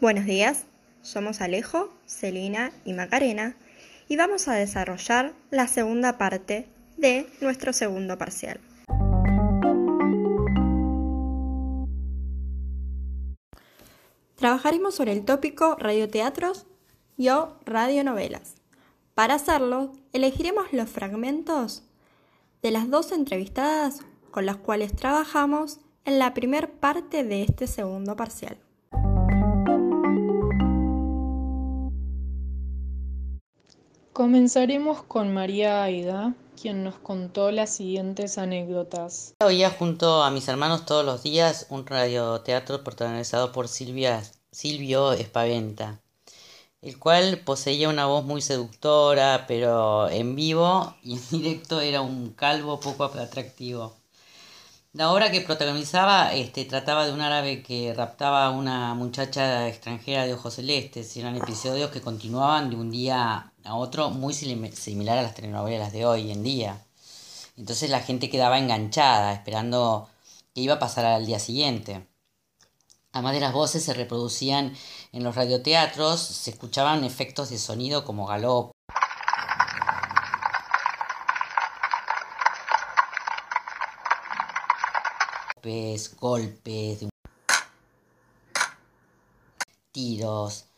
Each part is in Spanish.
Buenos días, somos Alejo, Celina y Macarena y vamos a desarrollar la segunda parte de nuestro segundo parcial. Trabajaremos sobre el tópico radioteatros y o radionovelas. Para hacerlo, elegiremos los fragmentos de las dos entrevistadas con las cuales trabajamos en la primer parte de este segundo parcial. Comenzaremos con María Aida, quien nos contó las siguientes anécdotas. Oía junto a mis hermanos todos los días un radioteatro protagonizado por Silvia, Silvio Espaventa, el cual poseía una voz muy seductora, pero en vivo y en directo era un calvo poco atractivo. La obra que protagonizaba este, trataba de un árabe que raptaba a una muchacha extranjera de ojos celestes. Eran episodios que continuaban de un día a otro, muy similar a las telenovelas de hoy en día. Entonces la gente quedaba enganchada, esperando que iba a pasar al día siguiente. Además de las voces se reproducían en los radioteatros, se escuchaban efectos de sonido como galop, golpes, tiros,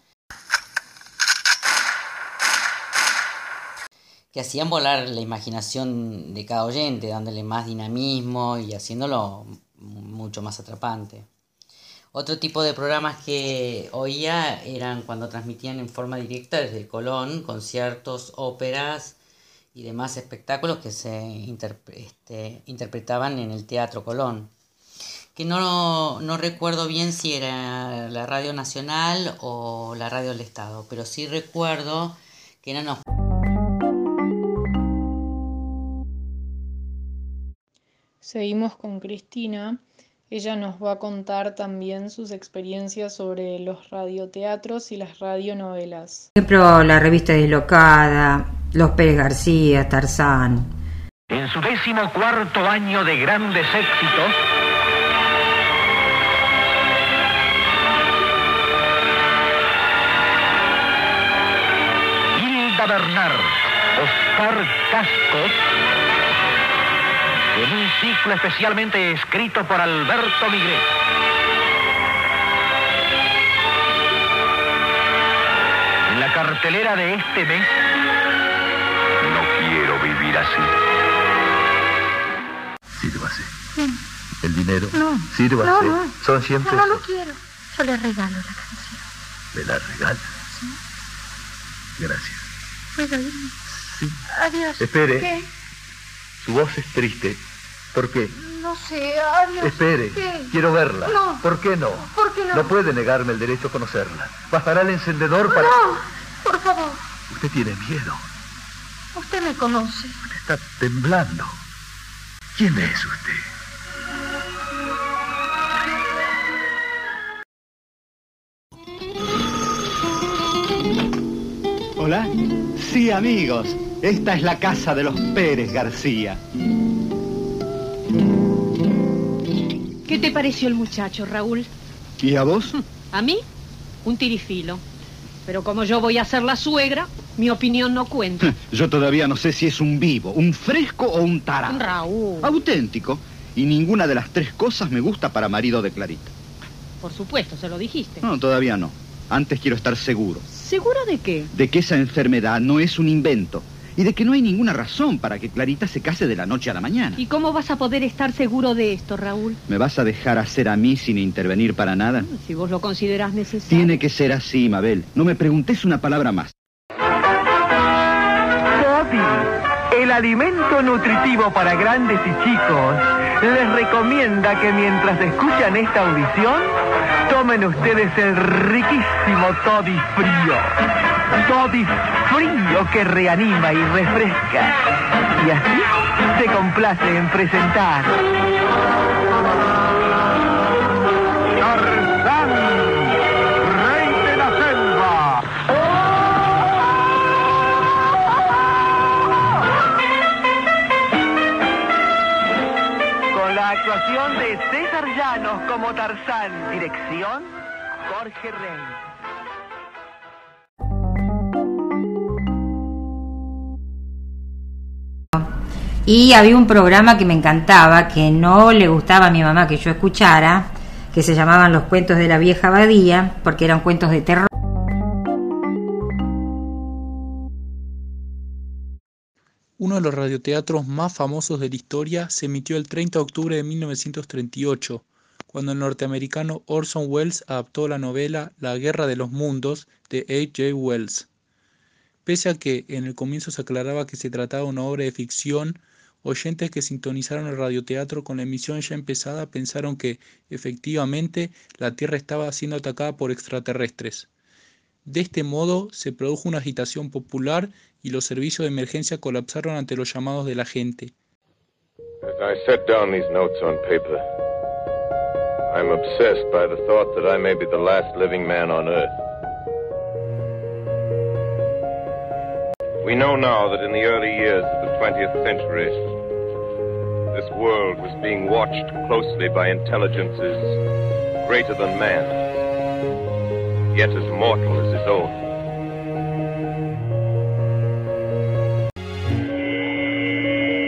que hacían volar la imaginación de cada oyente, dándole más dinamismo y haciéndolo mucho más atrapante. Otro tipo de programas que oía eran cuando transmitían en forma directa desde Colón conciertos, óperas y demás espectáculos que se este, interpretaban en el Teatro Colón que no, no recuerdo bien si era la radio nacional o la radio del Estado, pero sí recuerdo que eran los... Seguimos con Cristina. Ella nos va a contar también sus experiencias sobre los radioteatros y las radionovelas. Por ejemplo, la revista Deslocada, Los Pérez García, Tarzán. En su décimo cuarto año de grandes éxitos, Bernard, Oscar Cascos, en un ciclo especialmente escrito por Alberto Miguel. En la cartelera de este mes, no quiero vivir así. Sírvase. El dinero. No. Sírvase. No, no. Son siempre. No, no lo quiero. Yo le regalo la canción. ¿Me la regala? Gracias. ¿Puedo irme? Sí. Adiós. Espere. ¿Qué? Su voz es triste. ¿Por qué? No sé, adiós. Espere. ¿Qué? Quiero verla. No. ¿Por qué no? ¿Por qué no? No puede negarme el derecho a conocerla. Bastará el encendedor para... No, por favor. Usted tiene miedo. Usted me conoce. Está temblando. ¿Quién es usted? Hola. Sí, amigos. Esta es la casa de los Pérez García. ¿Qué te pareció el muchacho, Raúl? ¿Y a vos? ¿A mí? Un tirifilo. Pero como yo voy a ser la suegra, mi opinión no cuenta. Yo todavía no sé si es un vivo, un fresco o un tarado. Raúl. Auténtico. Y ninguna de las tres cosas me gusta para marido de Clarita. Por supuesto, se lo dijiste. No, todavía no. Antes quiero estar seguro ¿Seguro de qué? de que esa enfermedad no es un invento y de que no hay ninguna razón para que Clarita se case de la noche a la mañana. ¿Y cómo vas a poder estar seguro de esto, Raúl? ¿Me vas a dejar hacer a mí sin intervenir para nada? Si vos lo considerás necesario. Tiene que ser así, Mabel. No me preguntes una palabra más. Toddy, el alimento nutritivo para grandes y chicos, les recomienda que mientras escuchan esta audición, tomen ustedes el riquísimo Toddy frío. Frío que reanima y refresca. Y así se complace en presentar. Tarzán, rey de la selva. Con la actuación de César Llanos como Tarzán. Dirección, Jorge Rey. Y había un programa que me encantaba, que no le gustaba a mi mamá que yo escuchara, que se llamaban Los cuentos de la vieja abadía, porque eran cuentos de terror. Uno de los radioteatros más famosos de la historia se emitió el 30 de octubre de 1938, cuando el norteamericano Orson Welles adaptó la novela La Guerra de los Mundos de H. J. Wells. Pese a que en el comienzo se aclaraba que se trataba de una obra de ficción, oyentes que sintonizaron el radioteatro con la emisión ya empezada pensaron que, efectivamente, la Tierra estaba siendo atacada por extraterrestres. De este modo se produjo una agitación popular y los servicios de emergencia colapsaron ante los llamados de la gente. We know now that in the early years of the 20th century, this world was being watched closely by intelligences greater than man, yet as mortal as his own.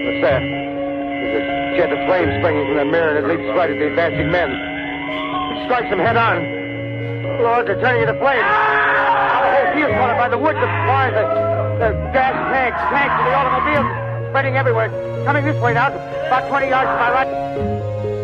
What's that? There's a jet of flame springing from the mirror and it leaps right at the advancing men. It strikes them head on. Lord, they're turning into flames. The whole field's caught by the wood, the fires, the, the gas tanks, tanks of the automobiles spreading everywhere. Coming this way now, about 20 yards to my right.